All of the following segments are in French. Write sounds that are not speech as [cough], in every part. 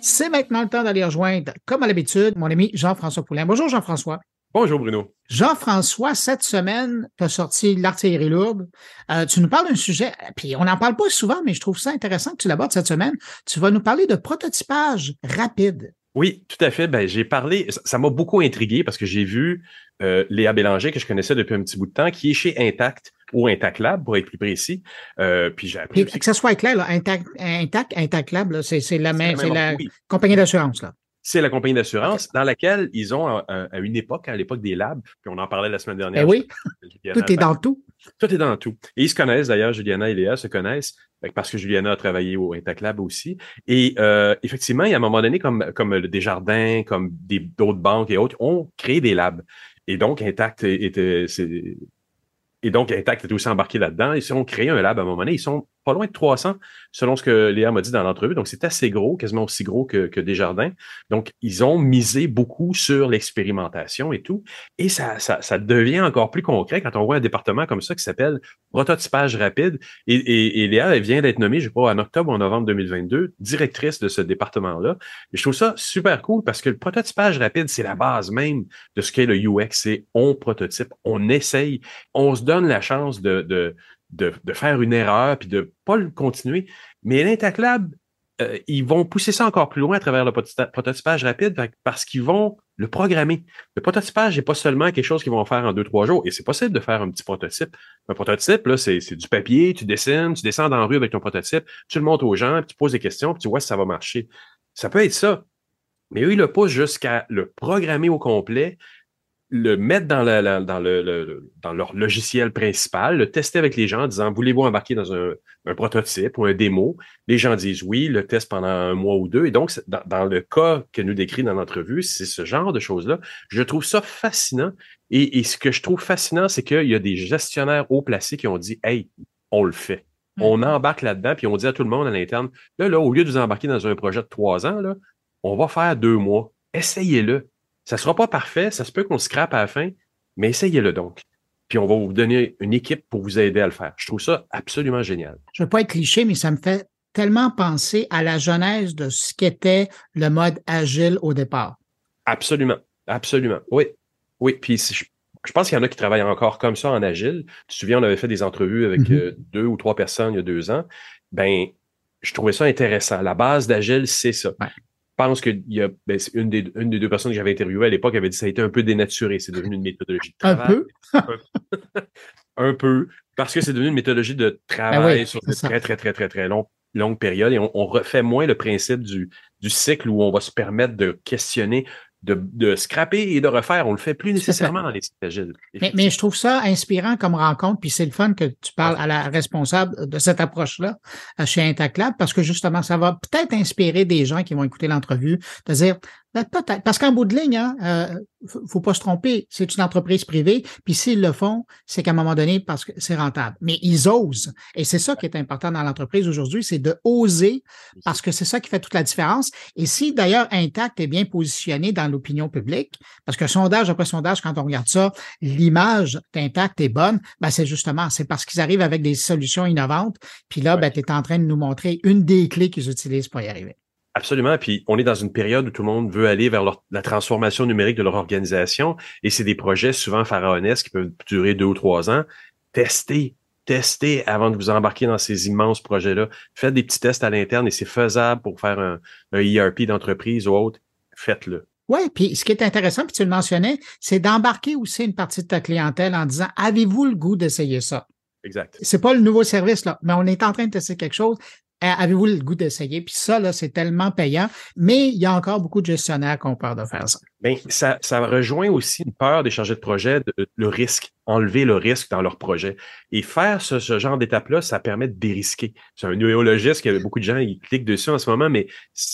C'est maintenant le temps d'aller rejoindre, comme à l'habitude, mon ami Jean-François Poulain. Bonjour Jean-François. Bonjour Bruno. Jean-François, cette semaine, tu as sorti l'artillerie lourde. Euh, tu nous parles d'un sujet, puis on n'en parle pas souvent, mais je trouve ça intéressant que tu l'abordes cette semaine. Tu vas nous parler de prototypage rapide. Oui, tout à fait. Ben, j'ai parlé, ça m'a beaucoup intrigué parce que j'ai vu euh, Léa Bélanger, que je connaissais depuis un petit bout de temps, qui est chez Intact ou Intact Lab, pour être plus précis. Euh, puis j'ai appris. que ça soit clair, là, Intact, Intact, c'est, la, même, c'est la compagnie d'assurance. là. C'est la compagnie d'assurance dans laquelle ils ont, à, une époque, à l'époque des labs, puis on en parlait la semaine dernière. Eh oui, tout est dans tout. Tout est dans tout. Et ils se connaissent d'ailleurs, Juliana et Léa se connaissent parce que Juliana a travaillé au Intact Lab aussi. Et euh, effectivement, il y a un moment donné, comme, comme le Desjardins, comme d'autres banques et autres, ont créé des labs. Et donc, Intact était, et donc, Intact est aussi embarqué là-dedans. Ils ont créé un lab à un moment donné. Ils sont pas loin de 300, selon ce que Léa m'a dit dans l'entrevue. Donc, c'est assez gros, quasiment aussi gros que, que Desjardins. Donc, ils ont misé beaucoup sur l'expérimentation et tout. Et ça, ça, devient encore plus concret quand on voit un département comme ça qui s'appelle prototypage rapide. Et, Léa, vient d'être nommée, je crois, en octobre ou en novembre 2022, directrice de ce département-là. Et je trouve ça super cool parce que le prototypage rapide, c'est la base même de ce qu'est le UX. C'est on prototype, on essaye, on se donne la chance de de, faire une erreur puis de pas le continuer. Mais l'Intaclab, euh, ils vont pousser ça encore plus loin à travers le prototypage rapide parce qu'ils vont le programmer. Le prototypage n'est pas seulement quelque chose qu'ils vont faire en deux, trois jours. Et c'est possible de faire un petit prototype. Un prototype, c'est, du papier, tu dessines, tu descends dans la rue avec ton prototype, tu le montres aux gens, puis tu poses des questions, puis tu vois si ça va marcher. Ça peut être ça. Mais eux, ils le poussent jusqu'à le programmer au complet, le mettre dans, dans, le, dans leur logiciel principal, le tester avec les gens en disant voulez-vous embarquer dans un, prototype ou un démo? Les gens disent oui, le test pendant un mois ou deux. Et donc, dans, le cas que nous décrit dans l'entrevue, c'est ce genre de choses-là. Je trouve ça fascinant. Et, ce que je trouve fascinant, c'est qu'il y a des gestionnaires haut placés qui ont dit Hey, on le fait. Mm. On embarque là-dedans, puis on dit à tout le monde à l'interne là, là, au lieu de vous embarquer dans un projet de trois ans, là, on va faire deux mois. Essayez-le ça ne sera pas parfait, ça se peut qu'on scrape à la fin, mais essayez-le donc. Puis on va vous donner une équipe pour vous aider à le faire. Je trouve ça absolument génial. Je ne veux pas être cliché, mais ça me fait tellement penser à la genèse de ce qu'était le mode agile au départ. Absolument, absolument. Oui, oui. Puis je, pense qu'il y en a qui travaillent encore comme ça en agile. Tu te souviens, on avait fait des entrevues avec mm-hmm. euh, deux ou trois personnes il y a deux ans. Ben, je trouvais ça intéressant. La base d'agile, c'est ça pense qu'il y a ben, une, des, une des deux personnes que j'avais interviewées à l'époque avait dit que ça a été un peu dénaturé. C'est devenu une méthodologie de travail. Un peu? [laughs] un peu. Parce que c'est devenu une méthodologie de travail ben sur une très, très, très, très, très long, longue période et on, on, refait moins le principe du, du cycle où on va se permettre de questionner de, de scraper et de refaire. On le fait plus nécessairement dans les sites agiles. Mais, mais, je trouve ça inspirant comme rencontre, puis c'est le fun que tu parles à la responsable de cette approche-là chez Intaclab, parce que justement, ça va peut-être inspirer des gens qui vont écouter l'entrevue de dire, ben, peut-être, parce qu'en bout de ligne, hein, euh, faut pas se tromper, c'est une entreprise privée, puis s'ils le font, c'est qu'à un moment donné, parce que c'est rentable. Mais ils osent, et c'est ça qui est important dans l'entreprise aujourd'hui, c'est de oser, parce que c'est ça qui fait toute la différence. Et si d'ailleurs Intact est bien positionné dans l'opinion publique, parce que sondage après sondage, quand on regarde ça, l'image d'Intact est bonne, ben c'est justement, c'est parce qu'ils arrivent avec des solutions innovantes, puis là, ben, tu es en train de nous montrer une des clés qu'ils utilisent pour y arriver. Absolument. Puis on est dans une période où tout le monde veut aller vers la transformation numérique de leur organisation et c'est des projets souvent pharaonesques qui peuvent durer deux ou trois ans. Testez, testez avant de vous embarquer dans ces immenses projets-là. Faites des petits tests à l'interne et c'est faisable pour faire un, un ERP d'entreprise ou autre. Faites-le. Oui, puis ce qui est intéressant, puis tu le mentionnais, c'est d'embarquer aussi une partie de ta clientèle en disant avez-vous le goût d'essayer ça? Exact. C'est pas le nouveau service, là, mais on est en train de tester quelque chose. Avez-vous le goût d'essayer? Puis ça, là, c'est tellement payant, mais il y a encore beaucoup de gestionnaires qui ont peur de faire ça. Bien, ça, ça rejoint aussi une peur des chargés de projet, le risque, enlever le risque dans leur projet. Et faire ce, genre d'étape-là, ça permet de dérisquer. C'est un néologiste que beaucoup de gens ils cliquent dessus en ce moment, mais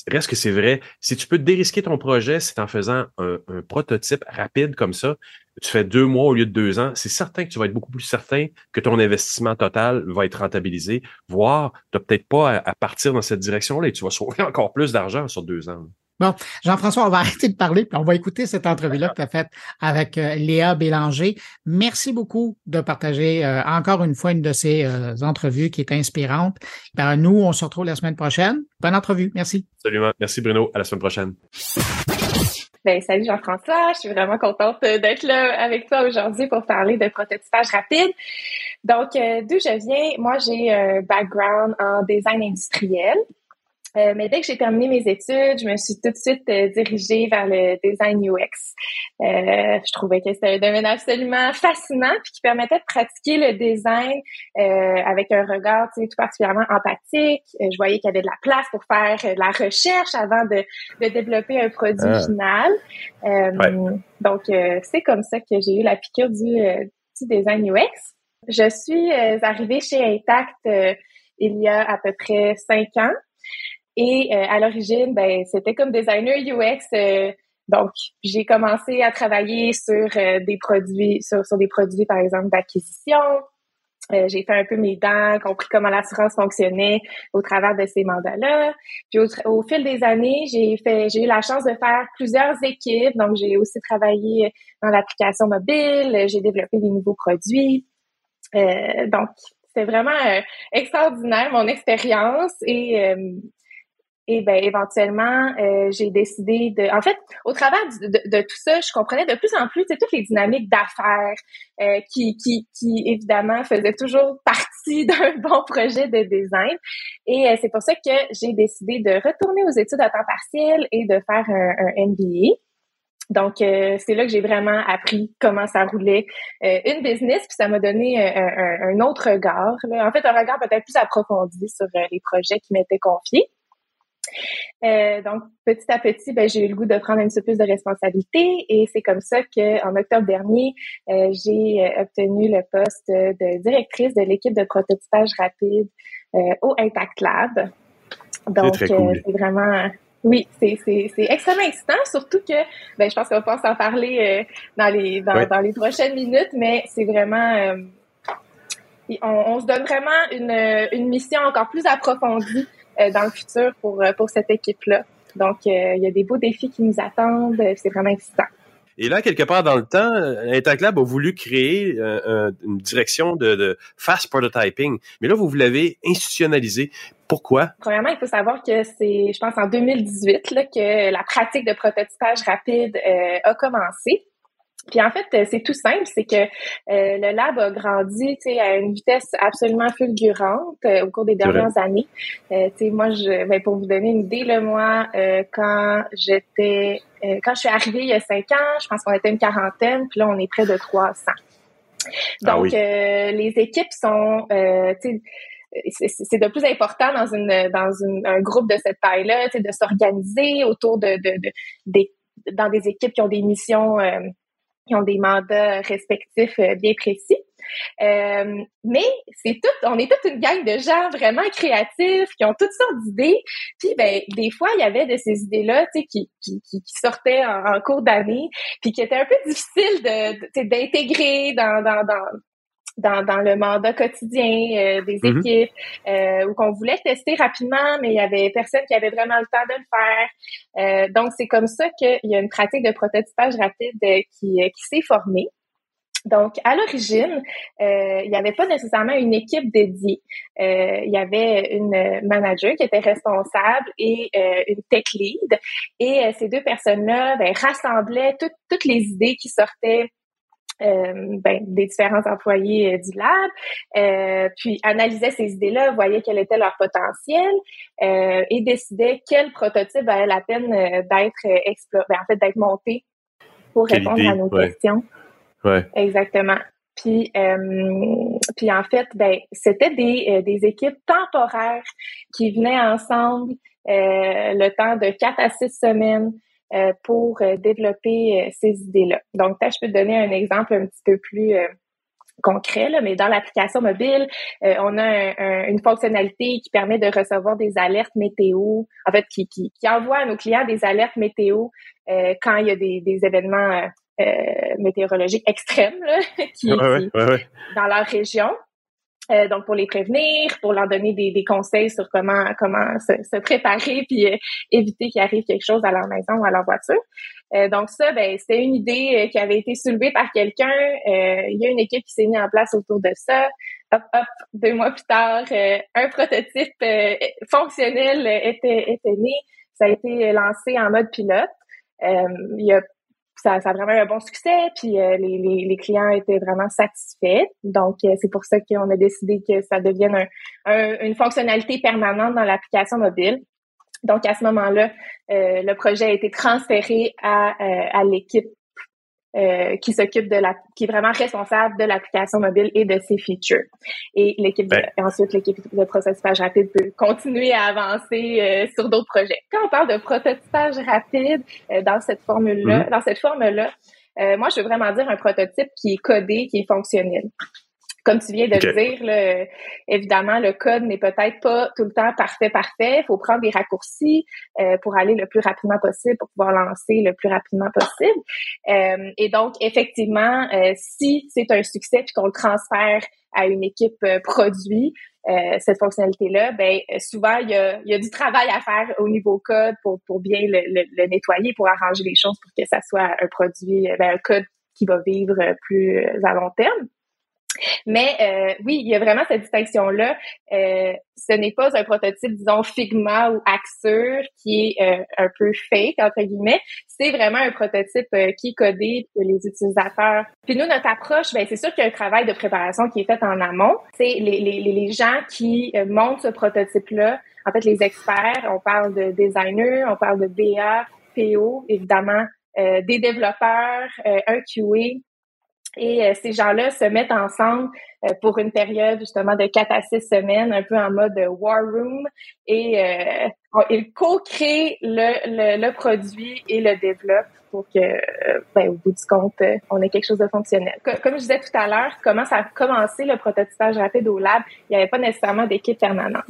reste que c'est vrai. Si tu peux dérisquer ton projet, c'est en faisant un prototype rapide comme ça, tu fais deux mois au lieu de deux ans, c'est certain que tu vas être beaucoup plus certain que ton investissement total va être rentabilisé, voire tu n'as peut-être pas à, partir dans cette direction-là et tu vas sauver [laughs] encore plus d'argent sur deux ans. Bon, Jean-François, on va [laughs] arrêter de parler, puis on va écouter cette entrevue-là que tu as faite avec euh, Léa Bélanger. Merci beaucoup de partager euh, encore une fois une de ces euh, entrevues qui est inspirante. Ben, nous, on se retrouve la semaine prochaine. Bonne entrevue. Merci. Absolument. Merci Bruno. À la semaine prochaine. Ben, salut Jean-François, je suis vraiment contente d'être là avec toi aujourd'hui pour parler de prototypage rapide. Donc, d'où je viens, moi j'ai un background en design industriel. Euh, mais dès que j'ai terminé mes études, je me suis tout de suite euh, dirigée vers le design UX. Euh, je trouvais que c'était un domaine absolument fascinant puis qui permettait de pratiquer le design euh, avec un regard tout particulièrement empathique. je voyais qu'il y avait de la place pour faire de la recherche avant de, de développer un produit ah. final. Donc, c'est comme ça que j'ai eu la piqûre du, du design UX. Je suis arrivée chez Intact il y a à peu près cinq ans. Et euh, à l'origine, ben, c'était comme designer UX. Euh, donc, j'ai commencé à travailler sur euh, des produits, sur, sur, des produits, par exemple, d'acquisition. j'ai fait un peu mes dents, compris comment l'assurance fonctionnait au travers de ces mandats-là. Puis au, fil des années, j'ai fait, j'ai eu la chance de faire plusieurs équipes. Donc, j'ai aussi travaillé dans l'application mobile. J'ai développé des nouveaux produits. donc, c'était vraiment extraordinaire mon expérience et et ben éventuellement, euh, j'ai décidé de. En fait, au travers de, tout ça, je comprenais de plus en plus toutes les dynamiques d'affaires euh, qui, qui, qui évidemment faisaient toujours partie [laughs] d'un bon projet de design. Et euh, c'est pour ça que j'ai décidé de retourner aux études à temps partiel et de faire un, un MBA. Donc, c'est là que j'ai vraiment appris comment ça roulait une business, puis ça m'a donné un, un, autre regard. En fait, un regard peut-être plus approfondi sur les projets qui m'étaient confiés. Euh, donc, petit à petit, ben, j'ai eu le goût de prendre un petit peu plus de responsabilité et c'est comme ça qu'en octobre dernier, euh, j'ai euh, obtenu le poste de directrice de l'équipe de prototypage rapide au Intact Lab. Donc, c'est vraiment... Oui, c'est, extrêmement excitant, surtout que ben, je pense qu'on va pouvoir s'en parler dans, les, dans, les prochaines minutes, mais c'est vraiment... On, on, se donne vraiment une, une mission encore plus approfondie dans le futur pour, euh, pour cette équipe-là. Donc, euh, il y a des beaux défis qui nous attendent. C'est vraiment excitant. Et là, quelque part dans le temps, Intact Lab a voulu créer une direction de, de, fast prototyping. Mais là, vous, vous l'avez institutionnalisé. Pourquoi? Premièrement, il faut savoir que c'est, je pense, en 2018 là, que la pratique de prototypage rapide a commencé. Puis en fait, c'est tout simple, c'est que euh, le lab a grandi, tu sais, à une vitesse absolument fulgurante euh, au cours des dernières années. Euh, tu sais, moi, je, ben, pour vous donner une idée, là, moi, quand j'étais, quand je suis arrivée il y a cinq ans, je pense qu'on était une quarantaine, puis là, on est près de 300. Ah Donc, les équipes sont, tu sais, c'est de plus important dans une dans une, un groupe de cette taille-là, tu sais, de s'organiser autour de, de, de, des dans des équipes qui ont des missions qui ont des mandats respectifs euh, bien précis. Euh, mais c'est tout, on est toute une gang de gens vraiment créatifs qui ont toutes sortes d'idées. Puis ben des fois il y avait de ces idées-là, tu sais, qui, qui, qui, sortaient en, cours d'année, puis qui étaient un peu difficiles de d'intégrer dans, dans, dans dans, dans le mandat quotidien euh, des mm-hmm. équipes euh, ou qu'on voulait tester rapidement, mais il y avait personne qui avait vraiment le temps de le faire. Euh, donc, c'est comme ça qu'il y a une pratique de prototypage rapide qui, qui s'est formée. Donc, à l'origine, il n'y avait pas nécessairement une équipe dédiée. il y avait une manager qui était responsable et une tech lead. Et ces deux personnes-là ben, rassemblaient toutes les idées qui sortaient euh, ben, des différents employés euh, du lab, euh, puis analysait ces idées-là, voyait quel était leur potentiel et décidait quel prototype valait la peine d'être exploré, ben, en fait d'être monté pour répondre à nos questions. Ouais. Exactement. Puis, puis en fait, ben, c'était des, des équipes temporaires qui venaient ensemble le temps de quatre à six semaines euh, pour euh, développer euh, ces idées-là. Donc, je peux te donner un exemple un petit peu plus concret, là, mais dans l'application mobile, on a une fonctionnalité qui permet de recevoir des alertes météo, en fait, qui, qui, qui envoie à nos clients des alertes météo quand il y a des, des événements météorologiques extrêmes là, [laughs] qui, dans leur région. Euh, donc pour les prévenir, pour leur donner des, des conseils sur comment comment se, se préparer puis euh, éviter qu'il arrive quelque chose à leur maison ou à leur voiture. Euh, donc ça, ben c'était une idée qui avait été soulevée par quelqu'un. il y a une équipe qui s'est mise en place autour de ça. Hop, hop, deux mois plus tard, un prototype fonctionnel était était né. Ça a été lancé en mode pilote. il y a ça, ça a vraiment eu un bon succès, puis euh, les, les, les, clients étaient vraiment satisfaits. Donc, euh, c'est pour ça qu'on a décidé que ça devienne un, une fonctionnalité permanente dans l'application mobile. Donc, à ce moment-là, euh, le projet a été transféré à, à l'équipe euh, qui s'occupe de la, qui est vraiment responsable de l'application mobile et de ses features. Et l'équipe, ben. ensuite l'équipe de prototypage rapide peut continuer à avancer euh, sur d'autres projets. Quand on parle de prototypage rapide euh, dans cette formule-là, mm-hmm. dans cette forme-là, moi je veux vraiment dire un prototype qui est codé, qui est fonctionnel comme tu viens de le dire, évidemment, le code n'est peut-être pas tout le temps parfait, parfait. Il faut prendre des raccourcis euh, pour aller le plus rapidement possible, pour pouvoir lancer le plus rapidement possible. Euh, et donc, effectivement, euh, si c'est un succès puis qu'on le transfère à une équipe produit, cette fonctionnalité-là, ben souvent il y a, y a, du travail à faire au niveau code pour, pour bien le, le, nettoyer, pour arranger les choses pour que ça soit un produit, ben, un code qui va vivre plus à long terme. Mais euh, oui, il y a vraiment cette distinction-là. Euh, ce n'est pas un prototype, disons, Figma ou Axure qui est euh, un peu fake, entre guillemets. C'est vraiment un prototype qui est codé pour les utilisateurs. Puis nous, notre approche, ben, c'est sûr qu'il y a un travail de préparation qui est fait en amont. C'est les, les, les gens qui montent ce prototype-là. En fait, les experts, on parle de designers, on parle de BA, PO, évidemment, des développeurs, un QA, et euh, ces gens-là se mettent ensemble euh, pour une période justement de 4 à 6 semaines, un peu en mode war room, et euh, ils co-créent le, le, produit et le développent pour que, ben, au bout du compte, on ait quelque chose de fonctionnel. Comme je disais tout à l'heure, comment ça a commencé le prototypage rapide au lab, il n'y avait pas nécessairement d'équipe permanente.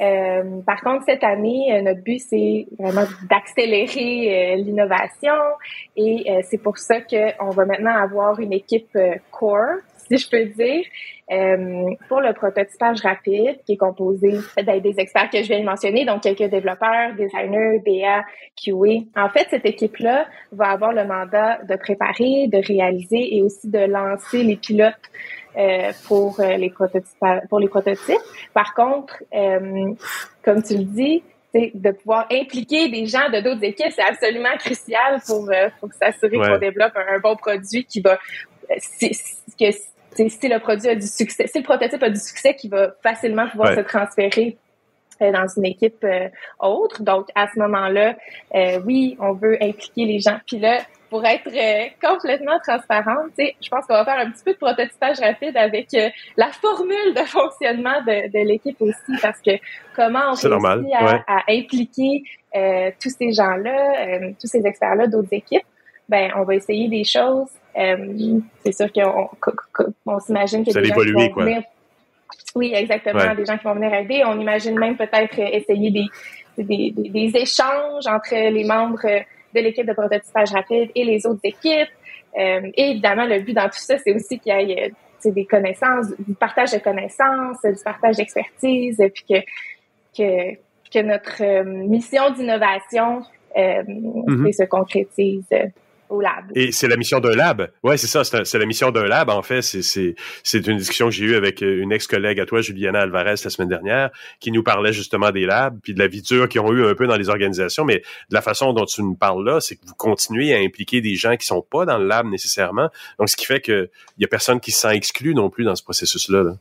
Euh, par contre, cette année, euh, notre but, c'est vraiment d'accélérer euh, l'innovation. Et c'est pour ça qu'on va maintenant avoir une équipe core, si je peux dire, pour le prototypage rapide qui est composé des experts que je viens de mentionner, donc quelques développeurs, designers, BA, QA. En fait, cette équipe-là va avoir le mandat de préparer, de réaliser et aussi de lancer les pilotes euh, pour euh, les prototypes. Pour les prototypes. Par contre, euh, comme tu le dis, de pouvoir impliquer des gens de d'autres équipes, c'est absolument crucial pour, pour s'assurer qu'on développe un, bon produit qui va que si le produit a du succès, si le prototype a du succès, qui va facilement pouvoir se transférer dans une équipe autre. Donc, à ce moment-là, oui, on veut impliquer les gens. Puis là, pour être euh, complètement transparente, je pense qu'on va faire un petit peu de prototypage rapide avec euh, la formule de fonctionnement de, de l'équipe aussi, parce que comment on réussit à, à, impliquer euh, tous ces gens-là, tous ces experts-là d'autres équipes, ben on va essayer des choses. C'est sûr qu'on on, s'imagine que des gens qui vont venir. Oui, exactement, des gens qui vont venir aider. On imagine même peut-être essayer des, des, des, des échanges entre les membres de l'équipe de prototypage rapide et les autres équipes. Euh, et évidemment, le but dans tout ça, c'est aussi qu'il y ait euh, des connaissances, du partage de connaissances, du partage d'expertise, puis que, que, que notre euh, mission d'innovation euh, mm-hmm. se concrétise lab. Et c'est la mission d'un lab. Ouais, c'est ça. C'est la mission d'un lab. En fait, c'est une discussion que j'ai eue avec euh, une ex-collègue à toi, Juliana Alvarez, la semaine dernière, qui nous parlait justement des labs, puis de la vie dure qu'ils ont eu un peu dans les organisations. Mais de la façon dont tu nous parles là, c'est que vous continuez à impliquer des gens qui sont pas dans le lab nécessairement. Donc, ce qui fait que il y a personne qui se sent exclu non plus dans ce processus-là. Là.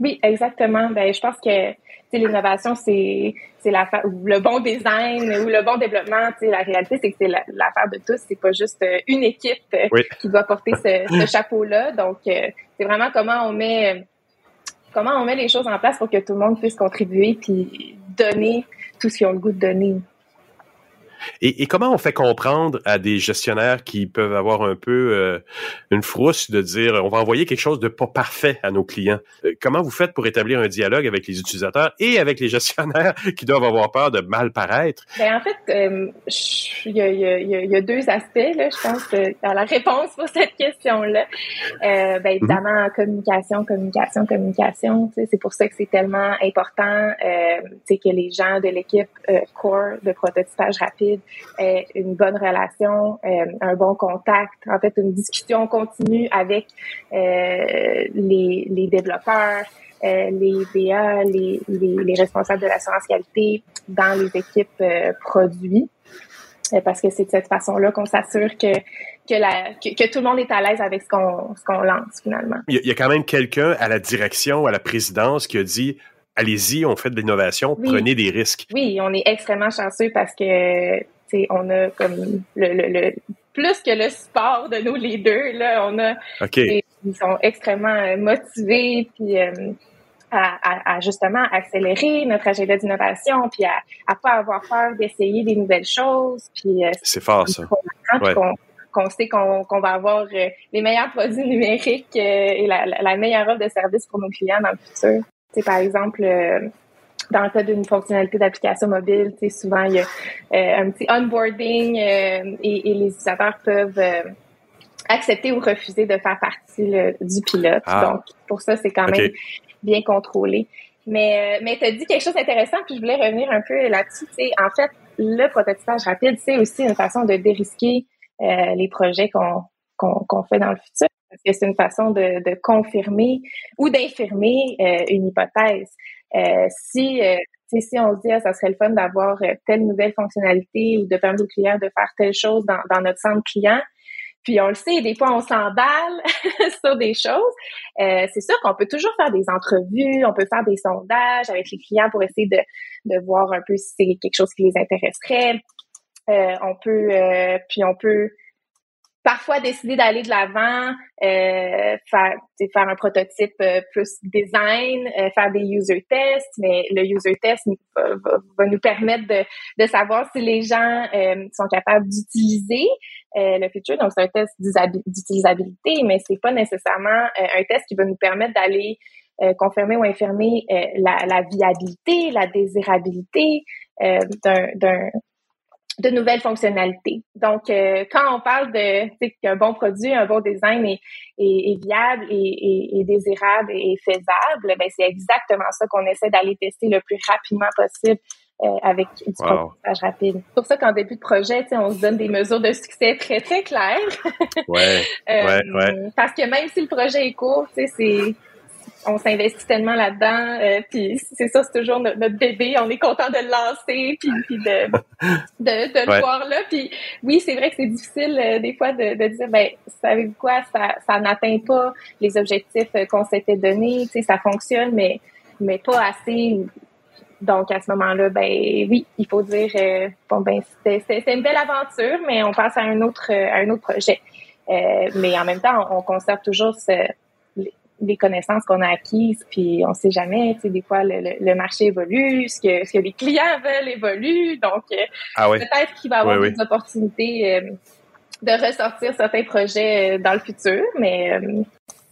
Oui, exactement. Ben, je pense que l'innovation, c'est c'est le bon design ou le bon développement. La réalité, c'est que c'est l'affaire de tous. C'est pas juste euh, une équipe euh, qui doit porter [laughs] ce, chapeau-là. Donc, euh, c'est vraiment comment on met comment on met les choses en place pour que tout le monde puisse contribuer puis donner tout ce qu'ils ont le goût de donner. Et, comment on fait comprendre à des gestionnaires qui peuvent avoir un peu euh, une frousse de dire on va envoyer quelque chose de pas parfait à nos clients? Euh, comment vous faites pour établir un dialogue avec les utilisateurs et avec les [laughs] gestionnaires qui doivent avoir peur de mal paraître? Ben, en fait, euh, il y, a, deux aspects, là, je pense, dans la réponse pour cette question-là. ben, mhm. évidemment, communication, communication, communication. C'est pour ça que c'est tellement important que les gens de l'équipe core de prototypage rapide une bonne relation, euh, un bon contact, en fait une discussion continue avec euh, les, les, développeurs, euh, les BA, les, les, les, responsables de l'assurance qualité dans les équipes produits, parce que c'est de cette façon-là qu'on s'assure que que, que, tout le monde est à l'aise avec ce qu'on ce qu'on lance finalement. Il y, a, quand même quelqu'un à la direction, à la présidence qui a dit allez-y, on fait de l'innovation, prenez des risques. Oui, on est extrêmement chanceux parce que on a comme le, plus que le sport de nos leaders là, on a ils sont extrêmement euh, motivés puis euh, à, justement accélérer notre agenda d'innovation puis à, à pas avoir peur d'essayer des nouvelles choses puis euh, c'est fort ça. Qu'on sait qu'on va avoir les meilleurs produits numériques et la, la, meilleure offre de service pour nos clients dans le futur. Par exemple dans le cas d'une fonctionnalité d'application mobile, souvent il y a euh, un petit onboarding euh, et, et, les utilisateurs peuvent euh, accepter ou refuser de faire partie du pilote. Ah. Donc, pour ça, c'est quand même bien contrôlé. Mais, mais tu as dit quelque chose d'intéressant, puis je voulais revenir un peu là-dessus. En fait, le prototypage rapide, c'est aussi une façon de dérisquer les projets qu'on qu'on fait dans le futur. Parce que c'est une façon de, confirmer ou d'infirmer une hypothèse. Euh, si euh, si on se dit ah, ça serait le fun d'avoir euh, telle nouvelle fonctionnalité ou de permettre aux clients de faire telle chose dans, notre centre client, puis on le sait, des fois on s'emballe [laughs] sur des choses. Euh, c'est sûr qu'on peut toujours faire des entrevues, on peut faire des sondages avec les clients pour essayer de, de voir un peu si c'est quelque chose qui les intéresserait. Euh, on peut, puis on peut parfois décider d'aller de l'avant, euh, faire, faire un prototype euh, plus design, euh, faire des user tests, mais le user test va, nous permettre de, de, savoir si les gens euh, sont capables d'utiliser le feature. Donc, c'est un test d'utilisabilité, mais c'est pas nécessairement un test qui va nous permettre d'aller confirmer ou infirmer la, la, viabilité, la désirabilité d'un de nouvelles fonctionnalités. Donc, euh, quand on parle de qu'un bon produit, un bon design est, est, viable et, et, désirable et faisable, ben c'est exactement ça qu'on essaie d'aller tester le plus rapidement possible euh, avec du wow. rapide. C'est pour ça qu'en début de projet, on se donne des mesures de succès très, très claires. ouais, [laughs] ouais, ouais. Parce que même si le projet est court, c'est on s'investit tellement là-dedans, euh, puis c'est ça, c'est toujours notre, bébé, on est content de le lancer, puis, de, de, le voir là. Puis oui, c'est vrai que c'est difficile euh, des fois de, de dire, ben, savez-vous quoi, ça, ça n'atteint pas les objectifs euh, qu'on s'était donnés, tu sais, ça fonctionne, mais, mais pas assez. Donc à ce moment-là, ben oui, il faut dire, bon ben c'était une belle aventure, mais on passe à un autre, à un autre projet. mais en même temps, on, on conserve toujours ce, les connaissances qu'on a acquises, puis on sait jamais, tu sais, des fois, le, marché évolue, ce que, ce que les clients veulent évolue, donc euh, ah peut-être qu'il va y avoir des opportunités euh, de ressortir certains projets euh, dans le futur, mais...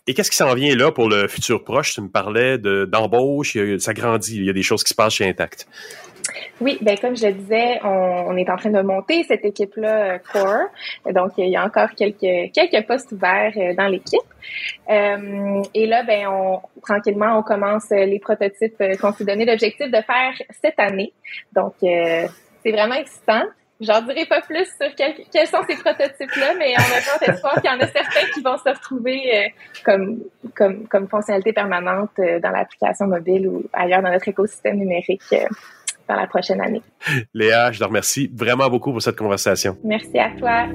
et qu'est-ce qui s'en vient là pour le futur proche? Tu me parlais d'embauche, ça grandit, il y a des choses qui se passent chez Intact. Oui, ben comme je disais, on, est en train de monter cette équipe-là euh, core. Donc il y a encore quelques quelques postes ouverts euh, dans l'équipe. Euh, et là, ben on tranquillement on commence les prototypes qu'on s'est donné l'objectif de faire cette année. Donc c'est vraiment excitant. J'en dirai pas plus sur quels sont ces prototypes-là, mais on a grand espoir qu'il y en a certains qui vont se retrouver comme, comme, comme fonctionnalité permanente dans l'application mobile ou ailleurs dans notre écosystème numérique la prochaine année. Léa, je te remercie vraiment beaucoup pour cette conversation. Merci à toi.